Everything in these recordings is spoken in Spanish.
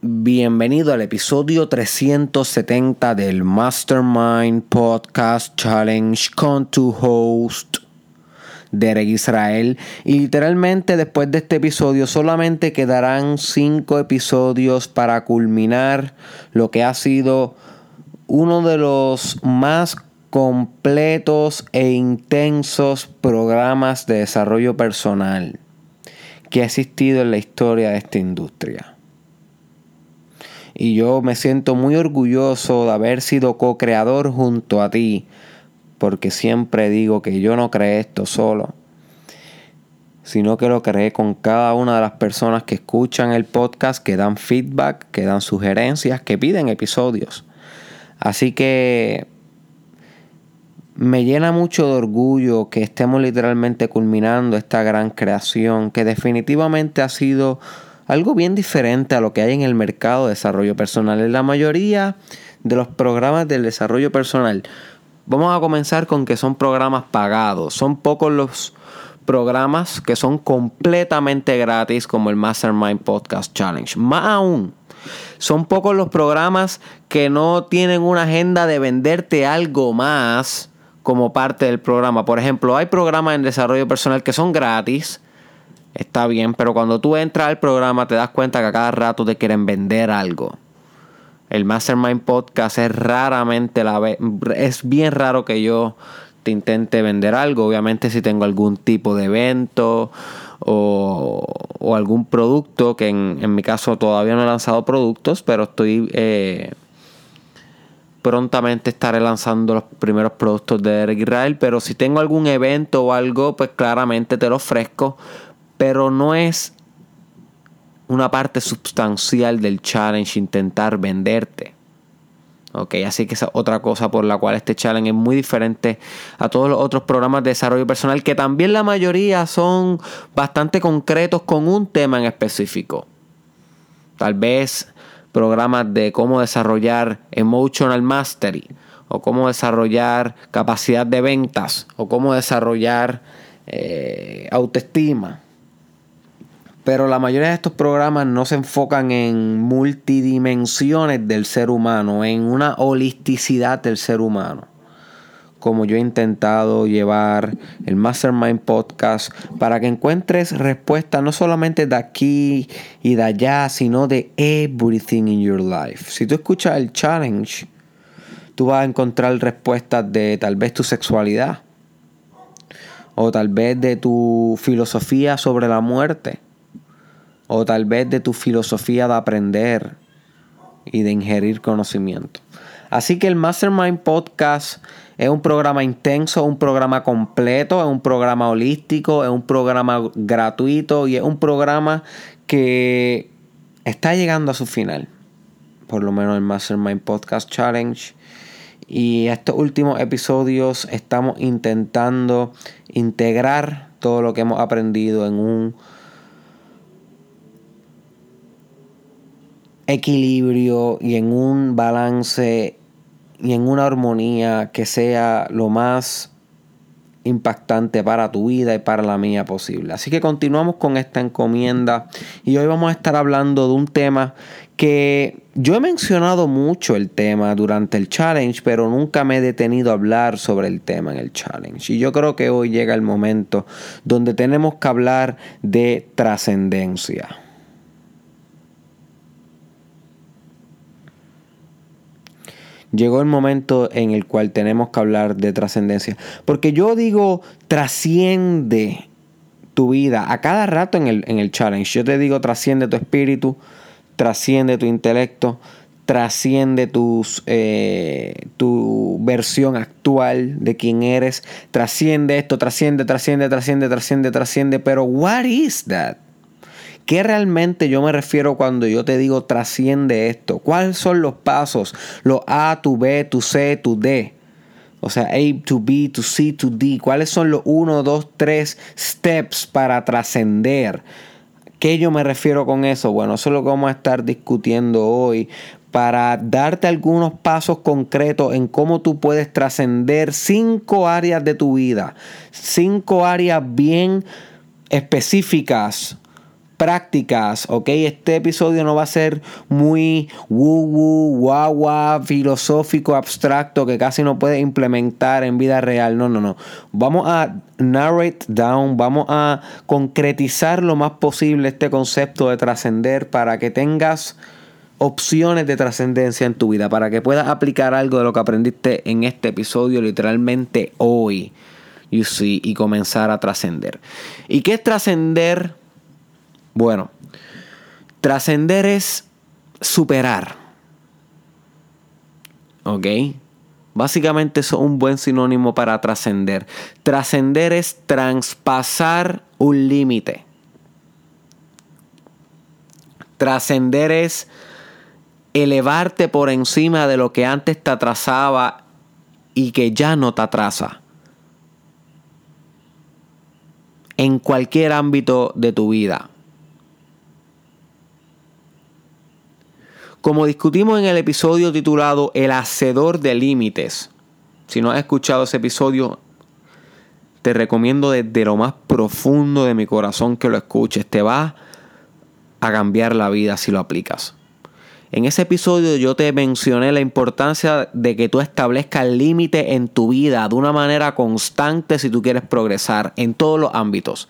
Bienvenido al episodio 370 del Mastermind Podcast Challenge con tu host Derek Israel. Y literalmente después de este episodio solamente quedarán 5 episodios para culminar lo que ha sido uno de los más completos e intensos programas de desarrollo personal que ha existido en la historia de esta industria y yo me siento muy orgulloso de haber sido co-creador junto a ti, porque siempre digo que yo no creé esto solo, sino que lo creé con cada una de las personas que escuchan el podcast, que dan feedback, que dan sugerencias, que piden episodios. Así que me llena mucho de orgullo que estemos literalmente culminando esta gran creación, que definitivamente ha sido algo bien diferente a lo que hay en el mercado de desarrollo personal. En la mayoría de los programas del desarrollo personal, vamos a comenzar con que son programas pagados. Son pocos los programas que son completamente gratis como el Mastermind Podcast Challenge. Más aún, son pocos los programas que no tienen una agenda de venderte algo más como parte del programa. Por ejemplo, hay programas en desarrollo personal que son gratis está bien, pero cuando tú entras al programa te das cuenta que a cada rato te quieren vender algo. El Mastermind Podcast es raramente la vez, es bien raro que yo te intente vender algo. Obviamente si tengo algún tipo de evento o, algún producto, que en, mi caso todavía no he lanzado productos, pero estoy... Eh, prontamente estaré lanzando los primeros productos de Eric Israel, pero si tengo algún evento o algo, pues claramente te lo ofrezco pero no es una parte sustancial del challenge intentar venderte. Ok, así que esa es otra cosa por la cual este challenge es muy diferente a todos los otros programas de desarrollo personal, que también la mayoría son bastante concretos con un tema en específico. Tal vez programas de cómo desarrollar emotional mastery, o cómo desarrollar capacidad de ventas, o cómo desarrollar eh, autoestima. Pero la mayoría de estos programas no se enfocan en multidimensiones del ser humano, en una holisticidad del ser humano. Como yo he intentado llevar el Mastermind Podcast para que encuentres respuestas no solamente de aquí y de allá, sino de everything in your life. Si tú escuchas el challenge, tú vas a encontrar respuestas de tal vez tu sexualidad, o tal vez de tu filosofía sobre la muerte o tal vez de tu filosofía de aprender y de ingerir conocimiento. Así que el Mastermind Podcast es un programa intenso, un programa completo, es un programa holístico, es un programa gratuito y es un programa que está llegando a su final. Por lo menos el Mastermind Podcast Challenge. Y estos últimos episodios estamos intentando integrar todo lo que hemos aprendido en un equilibrio y en un balance y en una armonía que sea lo más impactante para tu vida y para la mía posible. Así que continuamos con esta encomienda y hoy vamos a estar hablando de un tema que yo he mencionado mucho el tema durante el challenge, pero nunca me he detenido a hablar sobre el tema en el challenge. Y yo creo que hoy llega el momento donde tenemos que hablar de trascendencia. Llegó el momento en el cual tenemos que hablar de trascendencia. Porque yo digo, trasciende tu vida. A cada rato en el, en el challenge, yo te digo, trasciende tu espíritu, trasciende tu intelecto, trasciende tus, eh, tu versión actual de quién eres, trasciende esto, trasciende, trasciende, trasciende, trasciende, trasciende, pero what is that? ¿Qué realmente yo me refiero cuando yo te digo trasciende esto? ¿Cuáles son los pasos? Los A, tu B, tu C, tu D. O sea, A to B, to C, to D. ¿Cuáles son los 1, 2, 3 steps para trascender? ¿Qué yo me refiero con eso? Bueno, eso es lo que vamos a estar discutiendo hoy para darte algunos pasos concretos en cómo tú puedes trascender cinco áreas de tu vida. Cinco áreas bien específicas prácticas, ¿ok? Este episodio no va a ser muy woo guagua, filosófico, abstracto, que casi no puede implementar en vida real. No, no, no. Vamos a narrate down, vamos a concretizar lo más posible este concepto de trascender para que tengas opciones de trascendencia en tu vida, para que puedas aplicar algo de lo que aprendiste en este episodio literalmente hoy. You see, y comenzar a trascender. ¿Y qué es trascender? Bueno, trascender es superar. ¿Ok? Básicamente es un buen sinónimo para trascender. Trascender es traspasar un límite. Trascender es elevarte por encima de lo que antes te atrasaba y que ya no te atrasa. En cualquier ámbito de tu vida. Como discutimos en el episodio titulado El Hacedor de Límites, si no has escuchado ese episodio, te recomiendo desde lo más profundo de mi corazón que lo escuches. Te va a cambiar la vida si lo aplicas. En ese episodio yo te mencioné la importancia de que tú establezcas límites en tu vida de una manera constante si tú quieres progresar en todos los ámbitos.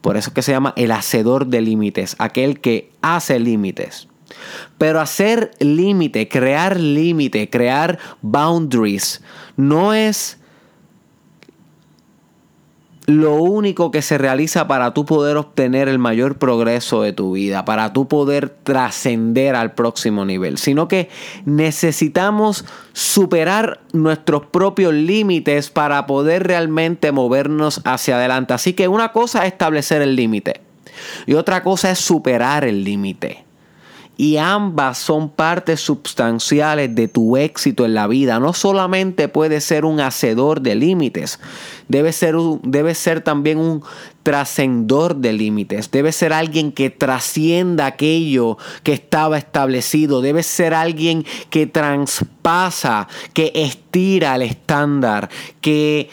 Por eso es que se llama el hacedor de límites, aquel que hace límites. Pero hacer límite, crear límite, crear boundaries, no es lo único que se realiza para tú poder obtener el mayor progreso de tu vida, para tú poder trascender al próximo nivel, sino que necesitamos superar nuestros propios límites para poder realmente movernos hacia adelante. Así que una cosa es establecer el límite y otra cosa es superar el límite y ambas son partes sustanciales de tu éxito en la vida. No solamente puedes ser un hacedor de límites, debe ser, ser también un trascendor de límites, debe ser alguien que trascienda aquello que estaba establecido, debe ser alguien que transpasa, que estira el estándar, que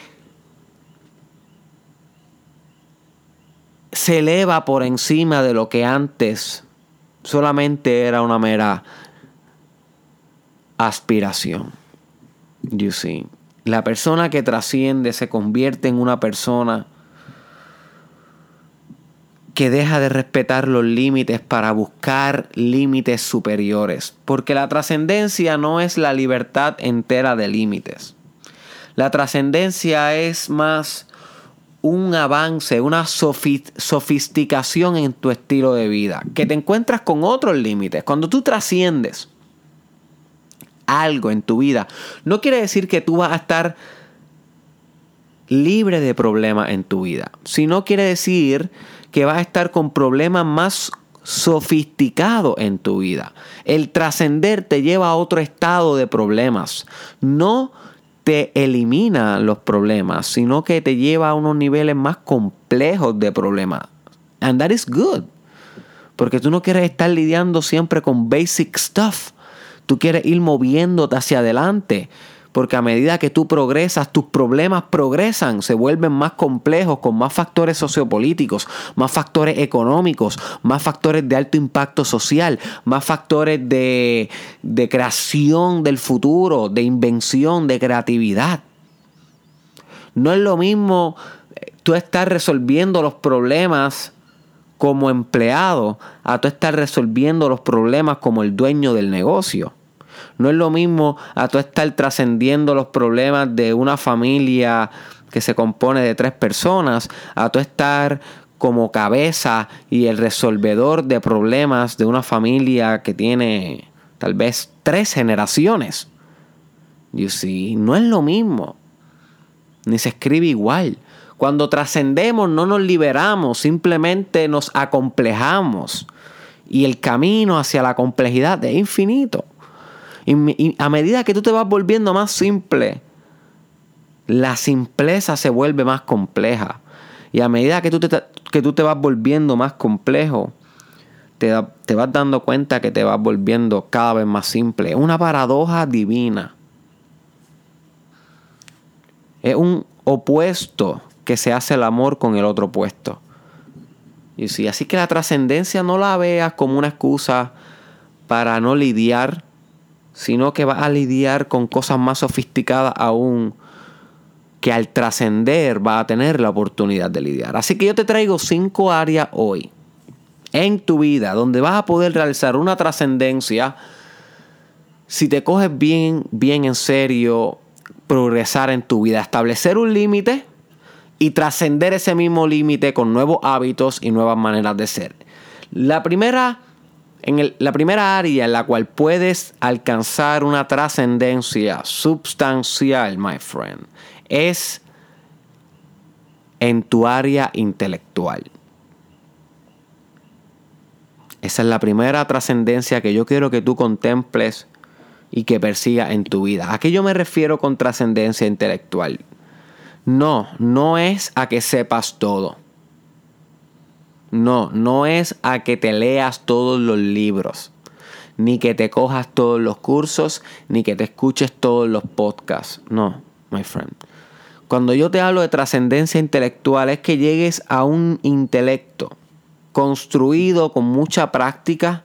se eleva por encima de lo que antes solamente era una mera aspiración. You see. La persona que trasciende se convierte en una persona que deja de respetar los límites para buscar límites superiores. Porque la trascendencia no es la libertad entera de límites. La trascendencia es más un avance, una sofisticación en tu estilo de vida, que te encuentras con otros límites. Cuando tú trasciendes algo en tu vida, no quiere decir que tú vas a estar libre de problemas en tu vida, sino quiere decir que vas a estar con problemas más sofisticados en tu vida. El trascender te lleva a otro estado de problemas, no te elimina los problemas, sino que te lleva a unos niveles más complejos de problemas. And that is good. Porque tú no quieres estar lidiando siempre con basic stuff. Tú quieres ir moviéndote hacia adelante. Porque a medida que tú progresas, tus problemas progresan, se vuelven más complejos, con más factores sociopolíticos, más factores económicos, más factores de alto impacto social, más factores de, de creación del futuro, de invención, de creatividad. No es lo mismo eh, tú estar resolviendo los problemas como empleado a tú estar resolviendo los problemas como el dueño del negocio. No es lo mismo a tú estar trascendiendo los problemas de una familia que se compone de tres personas, a tú estar como cabeza y el resolvedor de problemas de una familia que tiene tal vez tres generaciones. You see, no es lo mismo, ni se escribe igual. Cuando trascendemos no nos liberamos, simplemente nos acomplejamos. Y el camino hacia la complejidad es infinito. Y, a medida que tú te vas volviendo más simple, la simpleza se vuelve más compleja. Y a medida que tú te, que tú te vas volviendo más complejo, te, te, vas dando cuenta que te vas volviendo cada vez más simple. Es una paradoja divina. Es un opuesto que se hace el amor con el otro opuesto. Y sí, así que la trascendencia no la veas como una excusa para no lidiar, sino que vas a lidiar con cosas más sofisticadas aún que al trascender va a tener la oportunidad de lidiar. Así que yo te traigo cinco áreas hoy en tu vida donde vas a poder realizar una trascendencia si te coges bien, bien en serio progresar en tu vida, establecer un límite y trascender ese mismo límite con nuevos hábitos y nuevas maneras de ser. La primera, en la primera área en la cual puedes alcanzar una trascendencia substancial, my friend, es en tu área intelectual. Esa es la primera trascendencia que yo quiero que tú contemples y que persigas en tu vida. ¿A qué yo me refiero con trascendencia intelectual? No, no es a que sepas todo. No, no es a que te leas todos los libros, ni que te cojas todos los cursos, ni que te escuches todos los podcasts. No, my friend. Cuando yo te hablo de trascendencia intelectual es que llegues a un intelecto construido con mucha práctica,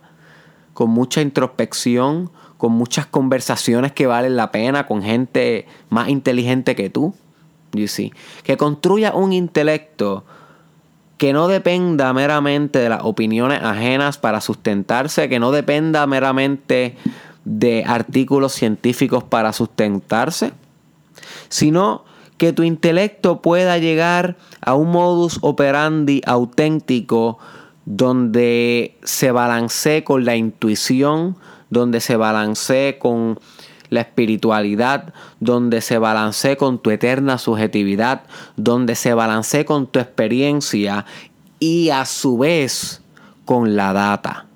con mucha introspección, con muchas conversaciones que valen la pena con gente más inteligente que tú. You see. Que construya un intelecto que no dependa meramente de las opiniones ajenas para sustentarse, que no dependa meramente de artículos científicos para sustentarse, sino que tu intelecto pueda llegar a un modus operandi auténtico donde se balancee con la intuición, donde se balancee con la espiritualidad, donde se balancee con tu eterna subjetividad, donde se balancee con tu experiencia y a su vez con la data.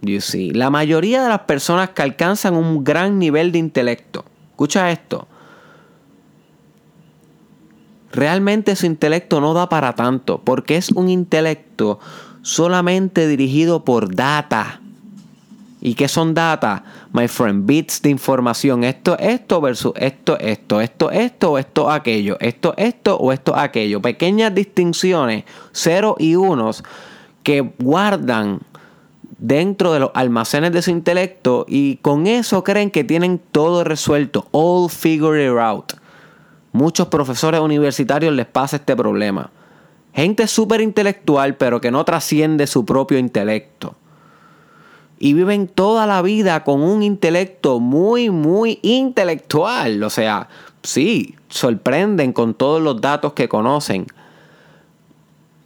You see. La mayoría de las personas que alcanzan un gran nivel de intelecto, escucha esto, realmente su intelecto no da para tanto, porque es un intelecto solamente dirigido por data. ¿Y qué son data? My friend, bits de información. Esto, esto versus esto, esto, esto, esto, o esto, aquello. Esto, esto o esto, aquello. Pequeñas distinciones, ceros y unos, que guardan dentro de los almacenes de su intelecto y con eso creen que tienen todo resuelto. All figured out. Muchos profesores universitarios les pasa este problema. Gente súper intelectual, pero que no trasciende su propio intelecto. Y viven toda la vida con un intelecto muy, muy intelectual. O sea, sí, sorprenden con todos los datos que conocen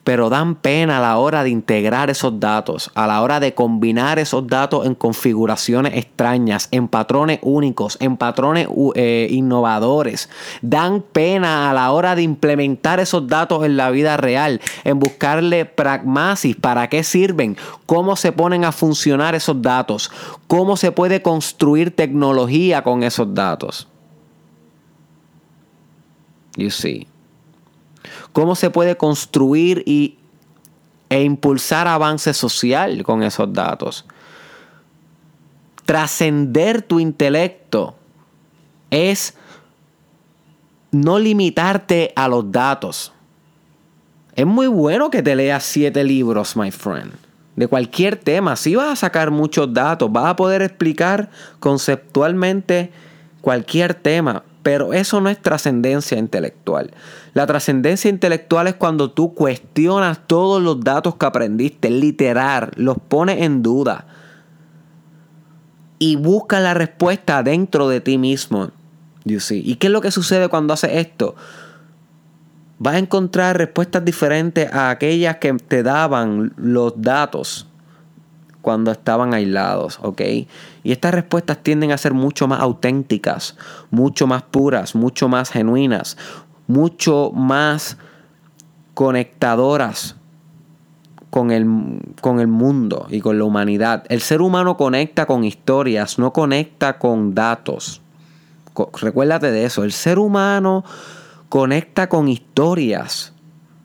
pero dan pena a la hora de integrar esos datos, a la hora de combinar esos datos en configuraciones extrañas, en patrones únicos, en patrones eh, innovadores. Dan pena a la hora de implementar esos datos en la vida real, en buscarle pragmasis, para qué sirven, cómo se ponen a funcionar esos datos, cómo se puede construir tecnología con esos datos. You see cómo se puede construir y, e impulsar avance social con esos datos. Trascender tu intelecto es no limitarte a los datos. Es muy bueno que te leas siete libros, my friend. De cualquier tema. Si vas a sacar muchos datos, vas a poder explicar conceptualmente cualquier tema. Pero eso no es trascendencia intelectual. La trascendencia intelectual es cuando tú cuestionas todos los datos que aprendiste, literal, los pones en duda y buscas la respuesta dentro de ti mismo. You. ¿Y qué es lo que sucede cuando haces esto? Vas a encontrar respuestas diferentes a aquellas que te daban los datos cuando estaban aislados, ¿ok? Y estas respuestas tienden a ser mucho más auténticas, mucho más puras, mucho más genuinas, mucho más conectadoras con el, con el mundo y con la humanidad. El ser humano conecta con historias, no conecta con datos. Recuérdate de eso, el ser humano conecta con historias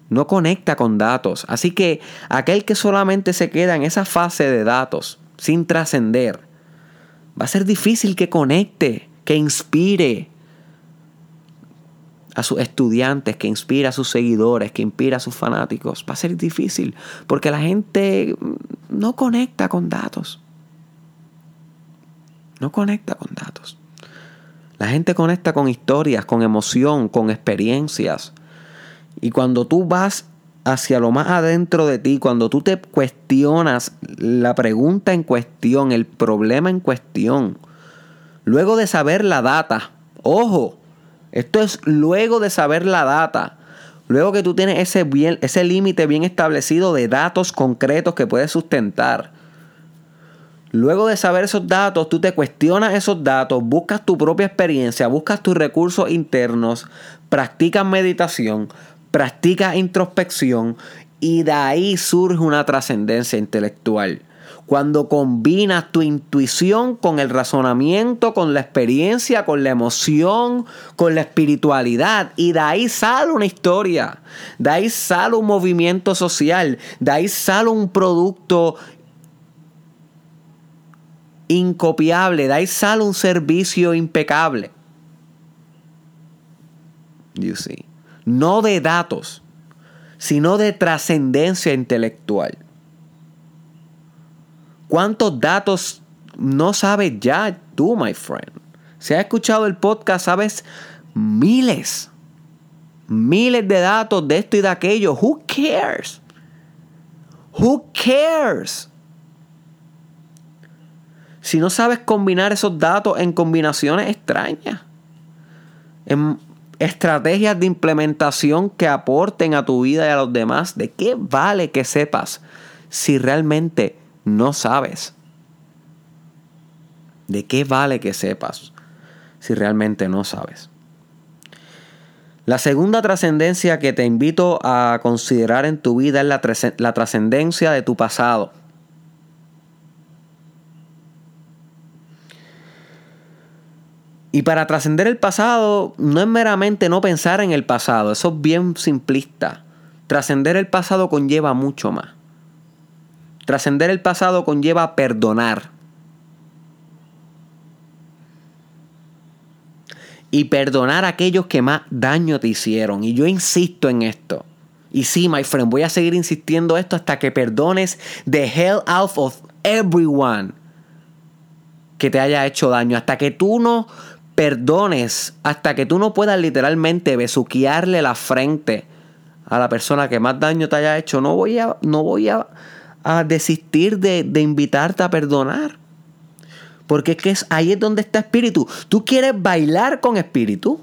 no conecta con datos. Así que aquel que solamente se queda en esa fase de datos, sin trascender, va a ser difícil que conecte, que inspire. a sus estudiantes, que inspira a sus seguidores, que inspira a sus fanáticos, va a ser difícil porque la gente no conecta con datos. No conecta con datos. La gente conecta con historias, con emoción, con experiencias. Y cuando tú vas hacia lo más adentro de ti, cuando tú te cuestionas la pregunta en cuestión, el problema en cuestión, luego de saber la data, ojo, esto es luego de saber la data, luego que tú tienes ese, bien, ese límite bien establecido de datos concretos que puedes sustentar. Luego de saber esos datos, tú te cuestionas esos datos, buscas tu propia experiencia, buscas tus recursos internos, practicas meditación, practica introspección y de ahí surge una trascendencia intelectual. Cuando combinas tu intuición con el razonamiento, con la experiencia, con la emoción, con la espiritualidad, y de ahí sale una historia, de ahí sale un movimiento social, de ahí sale un producto incopiable, de ahí sale un servicio impecable. You see no de datos, sino de trascendencia intelectual. ¿Cuántos datos no sabes ya tú, my friend? Si has escuchado el podcast, sabes miles, miles de datos de esto y de aquello. Who cares? Who cares? Si no sabes combinar esos datos en combinaciones extrañas, en estrategias de implementación que aporten a tu vida y a los demás, ¿de qué vale que sepas si realmente no sabes? ¿De qué vale que sepas si realmente no sabes? La segunda trascendencia que te invito a considerar en tu vida es la trascendencia de tu pasado. Y para trascender el pasado no es meramente no pensar en el pasado, eso es bien simplista. Trascender el pasado conlleva mucho más. Trascender el pasado conlleva perdonar. Y perdonar a aquellos que más daño te hicieron. Y yo insisto en esto. Y sí, my friend, voy a seguir insistiendo esto hasta que perdones the hell out of everyone que te haya hecho daño. Hasta que tú no perdones hasta que tú no puedas literalmente besuquearle la frente a la persona que más daño te haya hecho, no voy a, no voy a, desistir de, de, invitarte a perdonar. Porque es que ahí es donde está espíritu. Tú quieres bailar con espíritu.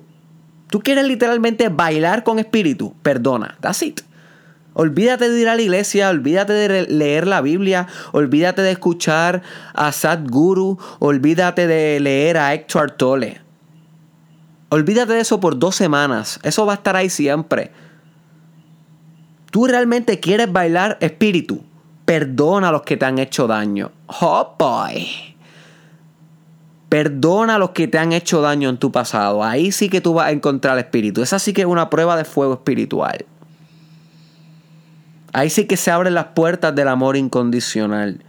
Tú quieres literalmente bailar con espíritu. Perdona. That's it. Olvídate de ir a la iglesia, olvídate de leer la Biblia, olvídate de escuchar a Sadhguru, olvídate de leer a Héctor Tolle. Olvídate de eso por dos semanas. Eso va a estar ahí siempre. Tú realmente quieres bailar espíritu. Perdona a los que te han hecho daño. Oh boy. Perdona a los que te han hecho daño en tu pasado. Ahí sí que tú vas a encontrar espíritu. Esa sí que es una prueba de fuego espiritual. Ahí sí que se abren las puertas del amor incondicional.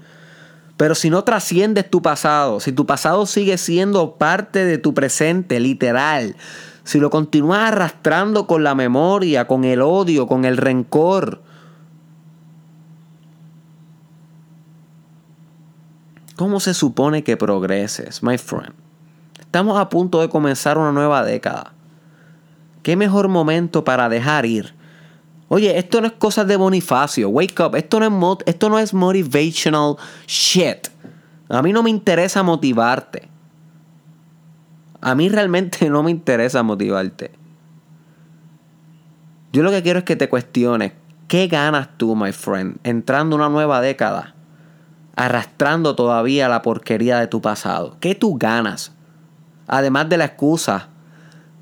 Pero si no trasciendes tu pasado, si tu pasado sigue siendo parte de tu presente, literal, si lo continúas arrastrando con la memoria, con el odio, con el rencor, ¿cómo se supone que progreses, my friend? Estamos a punto de comenzar una nueva década. ¿Qué mejor momento para dejar ir? Oye, esto no es cosas de Bonifacio. Wake up. Esto no, es esto no es motivational shit. A mí no me interesa motivarte. A mí realmente no me interesa motivarte. Yo lo que quiero es que te cuestiones. ¿Qué ganas tú, my friend, entrando una nueva década? Arrastrando todavía la porquería de tu pasado. ¿Qué tú ganas? Además de la excusa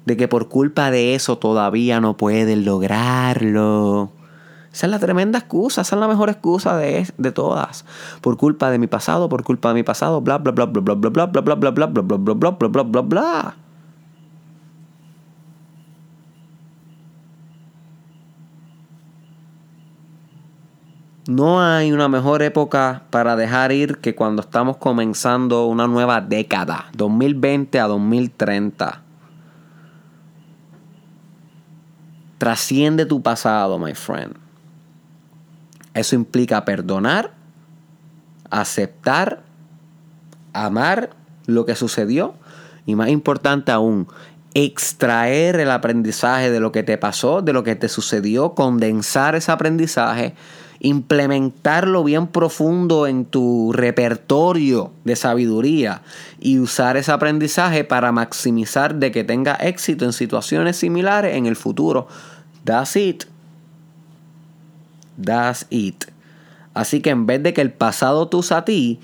de que por culpa de eso todavía no pueden lograrlo. Esa es la tremenda excusa, esa es la mejor excusa de, de todas. Por culpa de mi pasado, por culpa de mi pasado, bla bla bla bla bla bla bla bla bla bla bla bla bla bla bla bla bla bla. No hay una mejor época para dejar ir que cuando estamos comenzando una nueva década, 2020 a 2030. Trasciende tu pasado, my friend. Eso implica perdonar, aceptar, amar lo que sucedió y más importante aún, extraer el aprendizaje de lo que te pasó, de lo que te sucedió, condensar ese aprendizaje, implementarlo bien profundo en tu repertorio de sabiduría y usar ese aprendizaje para maximizar de que tenga éxito en situaciones similares en el futuro. That's it. That's it. Así que en vez de que el pasado te usa a ti,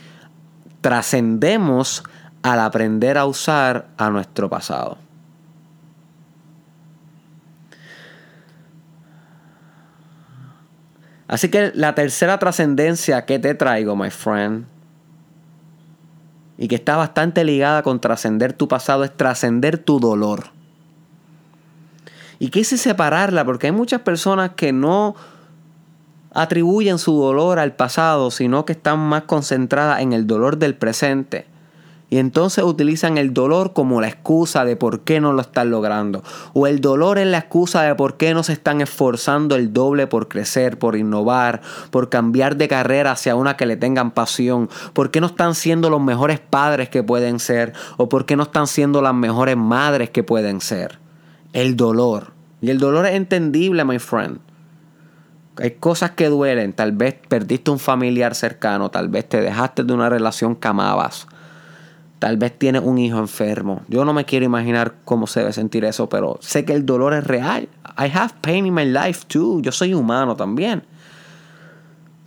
trascendemos al aprender a usar a nuestro pasado. Así que la tercera trascendencia que te traigo, my friend, y que está bastante ligada con trascender tu pasado, es trascender tu dolor. Y quise separarla porque hay muchas personas que no atribuyen su dolor al pasado, sino que están más concentradas en el dolor del presente. Y entonces utilizan el dolor como la excusa de por qué no lo están logrando. O el dolor es la excusa de por qué no se están esforzando el doble por crecer, por innovar, por cambiar de carrera hacia una que le tengan pasión. Por qué no están siendo los mejores padres que pueden ser. O por qué no están siendo las mejores madres que pueden ser. El dolor. Y el dolor es entendible, my friend. Hay cosas que duelen. Tal vez perdiste un familiar cercano. Tal vez te dejaste de una relación que amabas Tal vez tienes un hijo enfermo. Yo no me quiero imaginar cómo se debe sentir eso, pero sé que el dolor es real. I have pain in my life too. Yo soy humano también.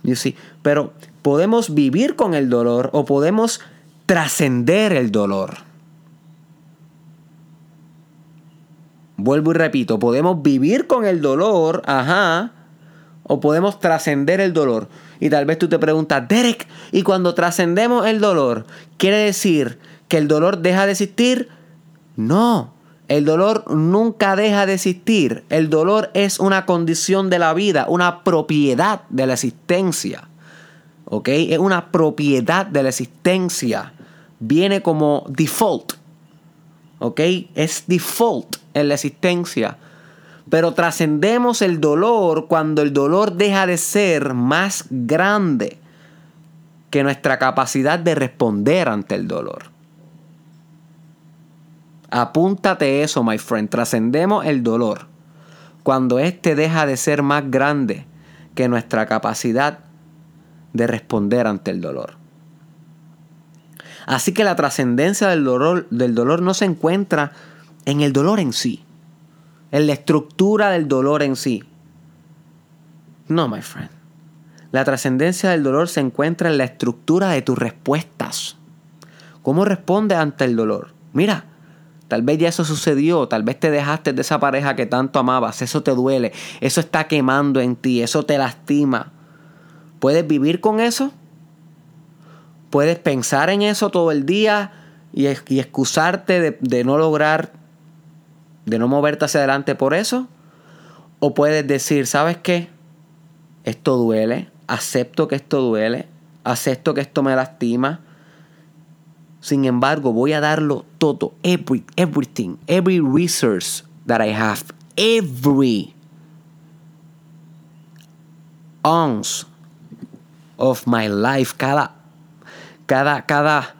You see? Pero podemos vivir con el dolor o podemos trascender el dolor. Vuelvo y repito, podemos vivir con el dolor, ajá, o podemos trascender el dolor. Y tal vez tú te preguntas, Derek, ¿y cuando trascendemos el dolor, quiere decir que el dolor deja de existir? No, el dolor nunca deja de existir. El dolor es una condición de la vida, una propiedad de la existencia. ¿Ok? Es una propiedad de la existencia. Viene como default. ¿Ok? Es default en la existencia. Pero trascendemos el dolor cuando el dolor deja de ser más grande que nuestra capacidad de responder ante el dolor. Apúntate eso, my friend. Trascendemos el dolor cuando éste deja de ser más grande que nuestra capacidad de responder ante el dolor. Así que la trascendencia del dolor, del dolor no se encuentra en el dolor en sí en la estructura del dolor en sí. No, my friend. La trascendencia del dolor se encuentra en la estructura de tus respuestas. ¿Cómo respondes ante el dolor? Mira, tal vez ya eso sucedió, tal vez te dejaste de esa pareja que tanto amabas, eso te duele, eso está quemando en ti, eso te lastima. ¿Puedes vivir con eso? ¿Puedes pensar en eso todo el día y, excusarte de, no lograr de no moverte hacia adelante por eso. O puedes decir, ¿sabes qué? Esto duele, acepto que esto duele, acepto que esto me lastima. Sin embargo, voy a darlo todo, every, everything, every resource that I have, every ounce of my life, cada, cada, cada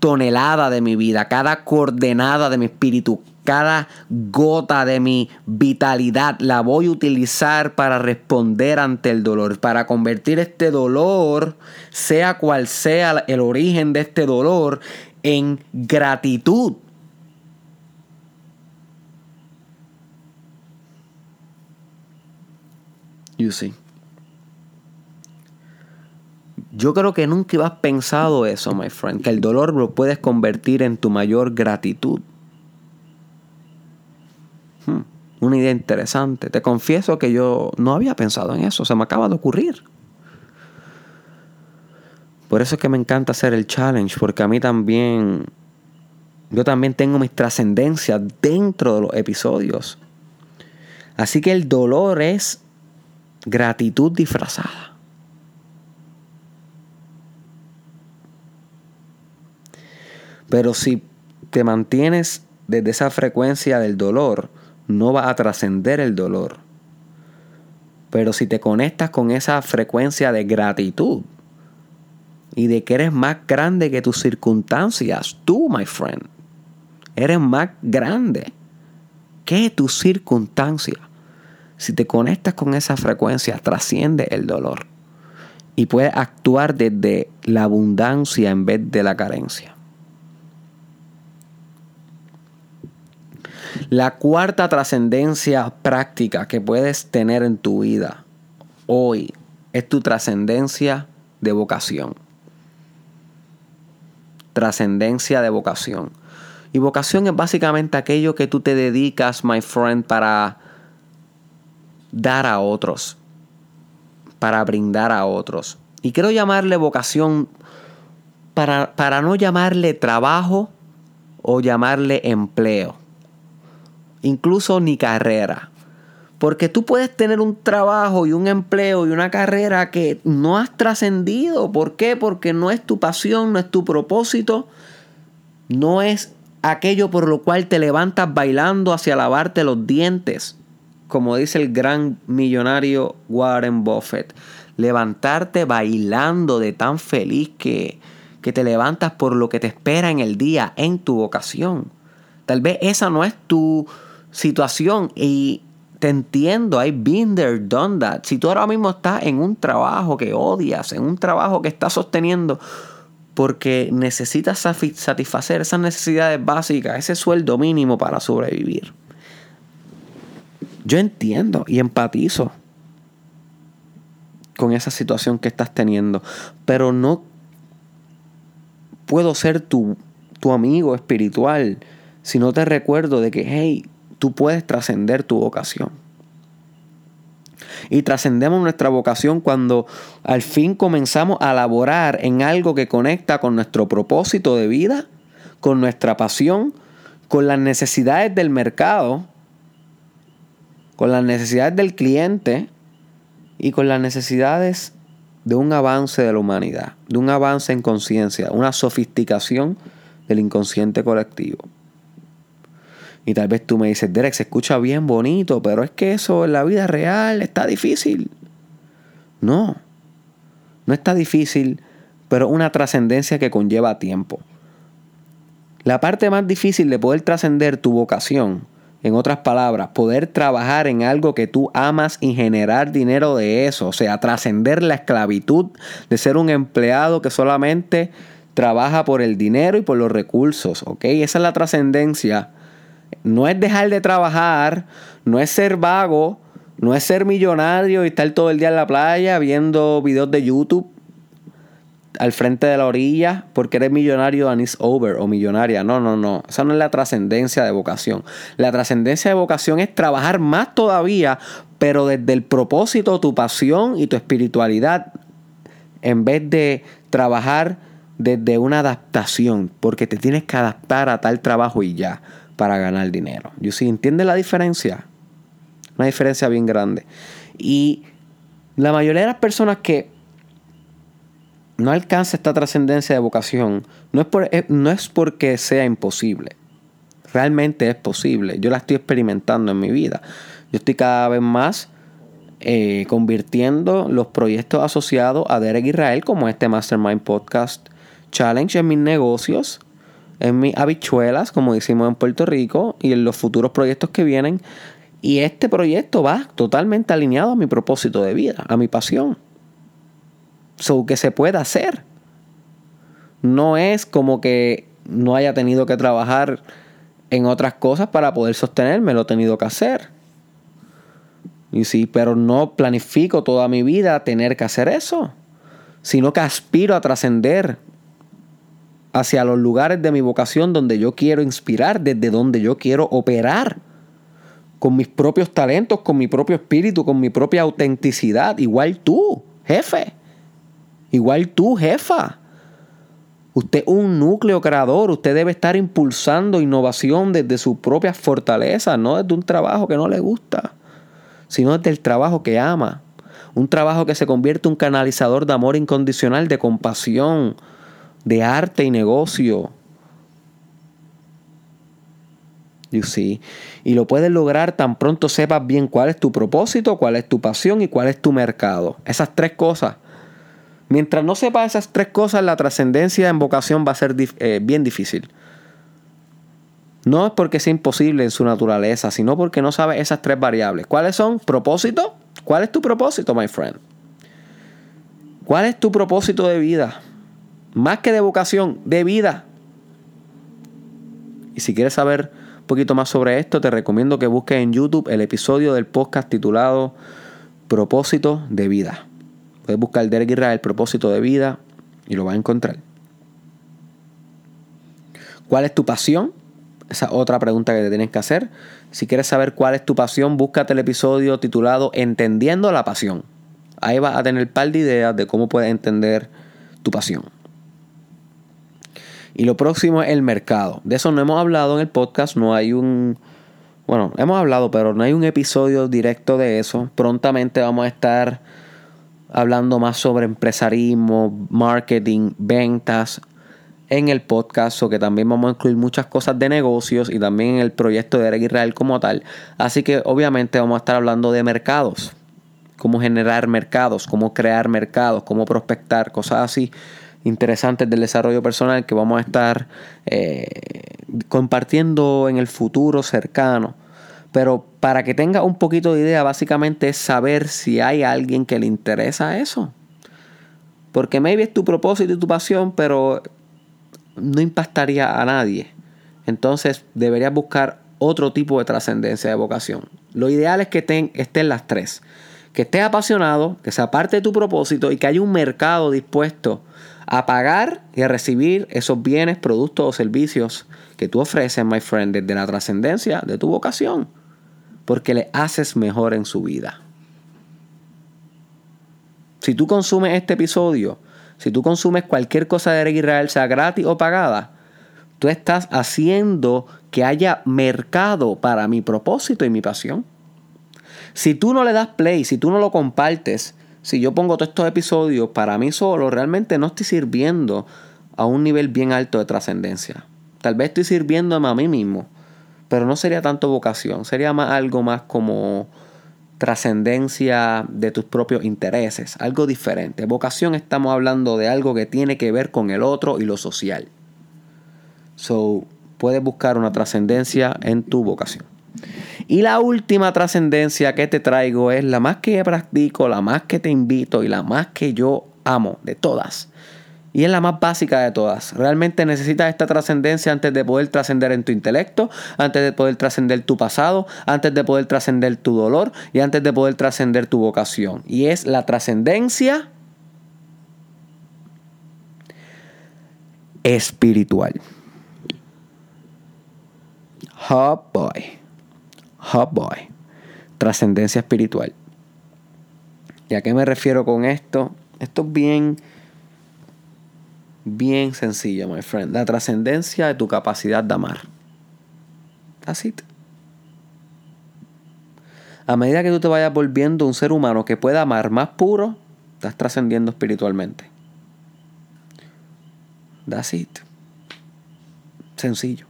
tonelada de mi vida, cada coordenada de mi espíritu, cada gota de mi vitalidad la voy a utilizar para responder ante el dolor, para convertir este dolor, sea cual sea el origen de este dolor, en gratitud. You see. Yo creo que nunca has pensado eso, my friend, que el dolor lo puedes convertir en tu mayor gratitud. Hmm, una idea interesante. Te confieso que yo no había pensado en eso, se me acaba de ocurrir. Por eso es que me encanta hacer el challenge, porque a mí también, yo también tengo mis trascendencias dentro de los episodios. Así que el dolor es gratitud disfrazada. Pero si te mantienes desde esa frecuencia del dolor, no vas a trascender el dolor. Pero si te conectas con esa frecuencia de gratitud y de que eres más grande que tus circunstancias, tú, my friend, eres más grande que tus circunstancias. Si te conectas con esa frecuencia, trasciende el dolor y puedes actuar desde la abundancia en vez de la carencia. La cuarta trascendencia práctica que puedes tener en tu vida hoy es tu trascendencia de vocación. Trascendencia de vocación. Y vocación es básicamente aquello que tú te dedicas, my friend, para dar a otros, para brindar a otros. Y quiero llamarle vocación para, para no llamarle trabajo o llamarle empleo incluso ni carrera. Porque tú puedes tener un trabajo y un empleo y una carrera que no has trascendido. ¿Por qué? Porque no es tu pasión, no es tu propósito, no es aquello por lo cual te levantas bailando hacia lavarte los dientes. Como dice el gran millonario Warren Buffett. Levantarte bailando de tan feliz que, que te levantas por lo que te espera en el día, en tu vocación. Tal vez esa no es tu, situación y te entiendo, I've been there, done that. Si tú ahora mismo estás en un trabajo que odias, en un trabajo que estás sosteniendo porque necesitas satisfacer esas necesidades básicas, ese sueldo mínimo para sobrevivir. Yo entiendo y empatizo con esa situación que estás teniendo, pero no puedo ser tu, tu amigo espiritual si no te recuerdo de que, hey, tú puedes trascender tu vocación. Y trascendemos nuestra vocación cuando al fin comenzamos a laborar en algo que conecta con nuestro propósito de vida, con nuestra pasión, con las necesidades del mercado, con las necesidades del cliente y con las necesidades de un avance de la humanidad, de un avance en conciencia, una sofisticación del inconsciente colectivo. Y tal vez tú me dices, Derek, se escucha bien bonito, pero es que eso en la vida real está difícil. No, no está difícil, pero una trascendencia que conlleva tiempo. La parte más difícil de poder trascender tu vocación, en otras palabras, poder trabajar en algo que tú amas y generar dinero de eso, o sea, trascender la esclavitud de ser un empleado que solamente trabaja por el dinero y por los recursos, ¿ok? Esa es la trascendencia no es dejar de trabajar, no es ser vago, no es ser millonario y estar todo el día en la playa viendo videos de YouTube al frente de la orilla porque eres millonario and it's over o millonaria. No, no, no. Esa no es la trascendencia de vocación. La trascendencia de vocación es trabajar más todavía, pero desde el propósito, tu pasión y tu espiritualidad, en vez de trabajar desde una adaptación, porque te tienes que adaptar a tal trabajo y ya para ganar dinero. ¿Yo sí entiende la diferencia? Una diferencia bien grande. Y la mayoría de las personas que no alcanza esta trascendencia de vocación no es, eh, no es porque sea imposible. Realmente es posible. Yo la estoy experimentando en mi vida. Yo estoy cada vez más eh, convirtiendo los proyectos asociados a Derek Israel, como este Mastermind Podcast Challenge, en mis negocios en mis habichuelas, como decimos en Puerto Rico, y en los futuros proyectos que vienen. Y este proyecto va totalmente alineado a mi propósito de vida, a mi pasión. So que se pueda hacer. No es como que no haya tenido que trabajar en otras cosas para poder sostenerme, lo he tenido que hacer. Y sí, pero no planifico toda mi vida tener que hacer eso, sino que aspiro a trascender hacia los lugares de mi vocación donde yo quiero inspirar, desde donde yo quiero operar, con mis propios talentos, con mi propio espíritu, con mi propia autenticidad, igual tú, jefe, igual tú, jefa. Usted es un núcleo creador, usted debe estar impulsando innovación desde su propia fortaleza, no desde un trabajo que no le gusta, sino desde el trabajo que ama. Un trabajo que se convierte en un canalizador de amor incondicional, de compasión, de arte y negocio. You see. Y lo puedes lograr tan pronto sepas bien cuál es tu propósito, cuál es tu pasión y cuál es tu mercado. Esas tres cosas. Mientras no sepas esas tres cosas, la trascendencia en vocación va a ser eh, bien difícil. No es porque sea imposible en su naturaleza, sino porque no sabes esas tres variables. ¿Cuáles son? Propósito. ¿Cuál es tu propósito, my friend? ¿Cuál es tu propósito de vida? Más que de vocación, de vida. Y si quieres saber un poquito más sobre esto, te recomiendo que busques en YouTube el episodio del podcast titulado Propósito de vida. Puedes buscar Derek Israel Propósito de vida y lo vas a encontrar. ¿Cuál es tu pasión? Esa es otra pregunta que te tienes que hacer. Si quieres saber cuál es tu pasión, búscate el episodio titulado Entendiendo la pasión. Ahí vas a tener par de ideas de cómo puedes entender tu pasión. Y lo próximo es el mercado. De eso no hemos hablado en el podcast, no hay un... Bueno, hemos hablado, pero no hay un episodio directo de eso. Prontamente vamos a estar hablando más sobre empresarismo, marketing, ventas en el podcast, o que también vamos a incluir muchas cosas de negocios y también en el proyecto de Eric Israel como tal. Así que obviamente vamos a estar hablando de mercados, cómo generar mercados, cómo crear mercados, cómo prospectar, cosas así interesantes del desarrollo personal que vamos a estar eh, compartiendo en el futuro cercano. Pero para que tenga un poquito de idea, básicamente es saber si hay alguien que le interesa eso. Porque maybe es tu propósito y tu pasión, pero no impactaría a nadie. Entonces deberías buscar otro tipo de trascendencia de vocación. Lo ideal es que estén las tres. Que estés apasionado, que sea parte de tu propósito y que haya un mercado dispuesto a pagar y a recibir esos bienes, productos o servicios que tú ofreces, my friend, desde la trascendencia de tu vocación, porque le haces mejor en su vida. Si tú consumes este episodio, si tú consumes cualquier cosa de Israel, sea gratis o pagada, tú estás haciendo que haya mercado para mi propósito y mi pasión. Si tú no le das play, si tú no lo compartes, si yo pongo todos estos episodios para mí solo, realmente no estoy sirviendo a un nivel bien alto de trascendencia. Tal vez estoy sirviéndome a mí mismo, pero no sería tanto vocación, sería más algo más como trascendencia de tus propios intereses, algo diferente. Vocación estamos hablando de algo que tiene que ver con el otro y lo social. So, puedes buscar una trascendencia en tu vocación. Y la última trascendencia que te traigo es la más que practico, la más que te invito y la más que yo amo de todas. Y es la más básica de todas. Realmente necesitas esta trascendencia antes de poder trascender en tu intelecto, antes de poder trascender tu pasado, antes de poder trascender tu dolor y antes de poder trascender tu vocación. Y es la trascendencia espiritual. Oh boy. Hot Boy. Trascendencia espiritual. ¿Y a qué me refiero con esto? Esto es bien, bien sencillo, my friend. La trascendencia de tu capacidad de amar. Así. A medida que tú te vayas volviendo un ser humano que pueda amar más puro, estás trascendiendo espiritualmente. That's it. Sencillo.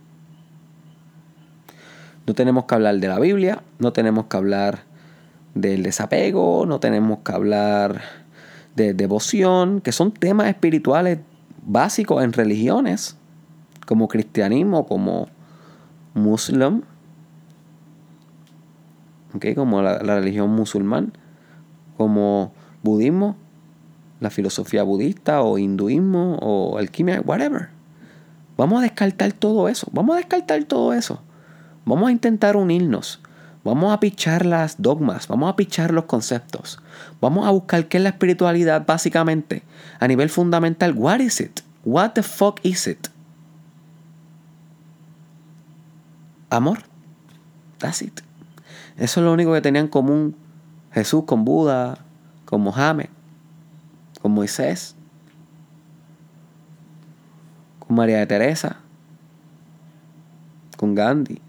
No tenemos que hablar de la Biblia, no tenemos que hablar del desapego, no tenemos que hablar de devoción, que son temas espirituales básicos en religiones, como cristianismo, como muslim, como la, la religión musulmán, como budismo, la filosofía budista o hinduismo o alquimia, whatever. Vamos a descartar todo eso, vamos a descartar todo eso. Vamos a intentar unirnos. Vamos a pichar las dogmas, vamos a pichar los conceptos. Vamos a buscar qué es la espiritualidad básicamente. A nivel fundamental, what is it? What the fuck is it? Amor. That's it. Eso es lo único que tenían en común Jesús con Buda, con Mohammed, con Moisés, con María de Teresa, con Gandhi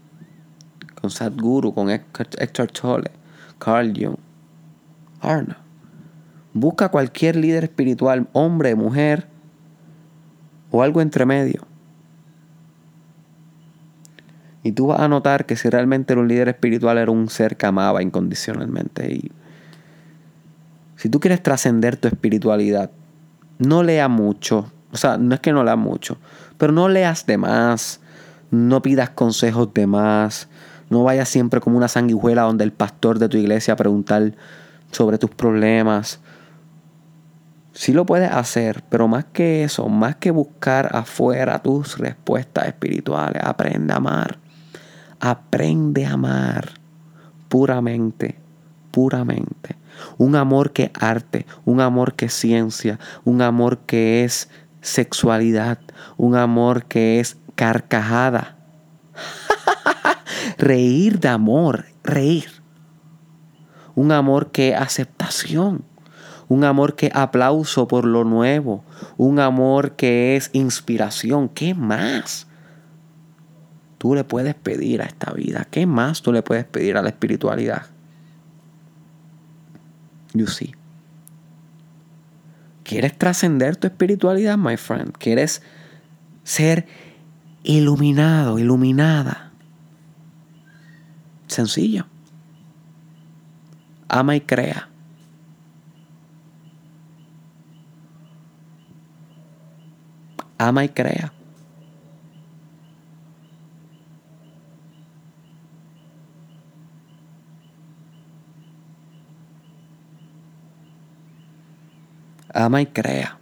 con Sadhguru, con Hector Tolle, Carl Jung, Arna. Busca cualquier líder espiritual, hombre, mujer o algo entre medio. Y tú vas a notar que si realmente un líder espiritual era un ser que amaba incondicionalmente. Y si tú quieres trascender tu espiritualidad, no lea mucho. O sea, no es que no lea mucho, pero no leas de más. No pidas consejos de más. No vayas siempre como una sanguijuela donde el pastor de tu iglesia a preguntar sobre tus problemas. Sí lo puedes hacer, pero más que eso, más que buscar afuera tus respuestas espirituales, aprende a amar. Aprende a amar puramente, puramente. Un amor que arte, un amor que ciencia, un amor que es sexualidad, un amor que es carcajada. Reír de amor, reír. Un amor que aceptación un amor que aplauso por lo nuevo, un amor que es inspiración. ¿Qué más? Tú le puedes pedir a esta vida. ¿Qué más tú le puedes pedir a la espiritualidad? You see. ¿Quieres trascender tu espiritualidad, my friend? ¿Quieres ser iluminado, iluminada? Sencillo. Ama y crea. ama y crea. Ama y crea.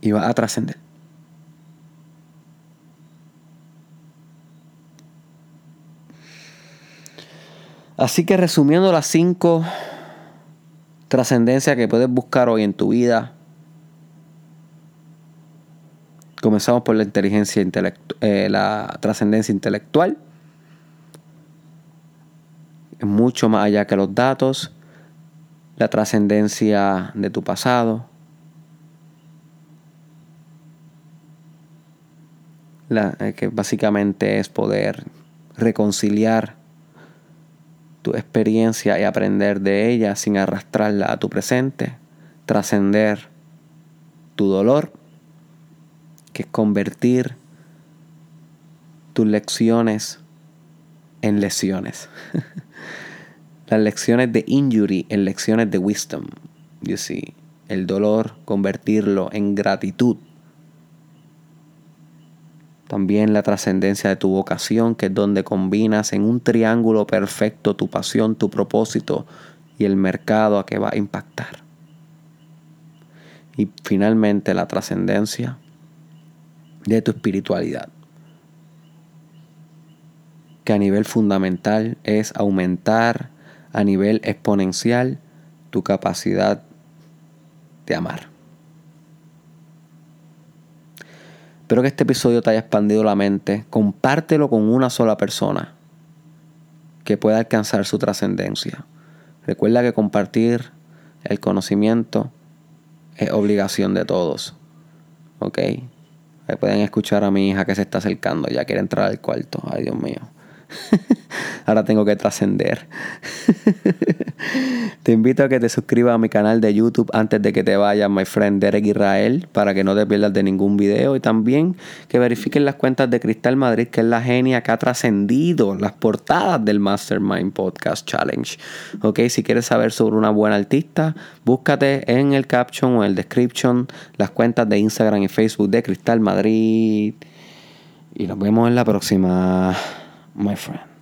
Y va a trascender. Así que resumiendo las cinco trascendencia que puedes buscar hoy en tu vida. Comenzamos por la inteligencia intelectual, eh, la trascendencia intelectual. Es mucho más allá que los datos. La trascendencia de tu pasado. Eh, que básicamente es poder reconciliar tu experiencia y aprender de ella sin arrastrarla a tu presente, trascender tu dolor, que es convertir tus lecciones en lesiones. Las lecciones de injury en lecciones de wisdom. You see, el dolor convertirlo en gratitud también la trascendencia de tu vocación, que es donde combinas en un triángulo perfecto tu pasión, tu propósito y el mercado a que va a impactar. Y finalmente la trascendencia de tu espiritualidad, que a nivel fundamental es aumentar a nivel exponencial tu capacidad de amar. Espero que este episodio te haya expandido la mente. Compártelo con una sola persona que pueda alcanzar su trascendencia. Recuerda que compartir el conocimiento es obligación de todos. ¿Ok? pueden escuchar a mi hija que se está acercando. Ya quiere entrar al cuarto. Ay, Dios mío. Ahora tengo que trascender. te invito a que te suscribas a mi canal de YouTube antes de que te vayas, my friend Derek Israel, para que no te pierdas de ningún video. Y también que verifiquen las cuentas de Cristal Madrid, que es la genia que ha trascendido las portadas del Mastermind Podcast Challenge. Ok, si quieres saber sobre una buena artista, búscate en el caption o en el description las cuentas de Instagram y Facebook de Cristal Madrid. Y nos vemos en la próxima. My friend.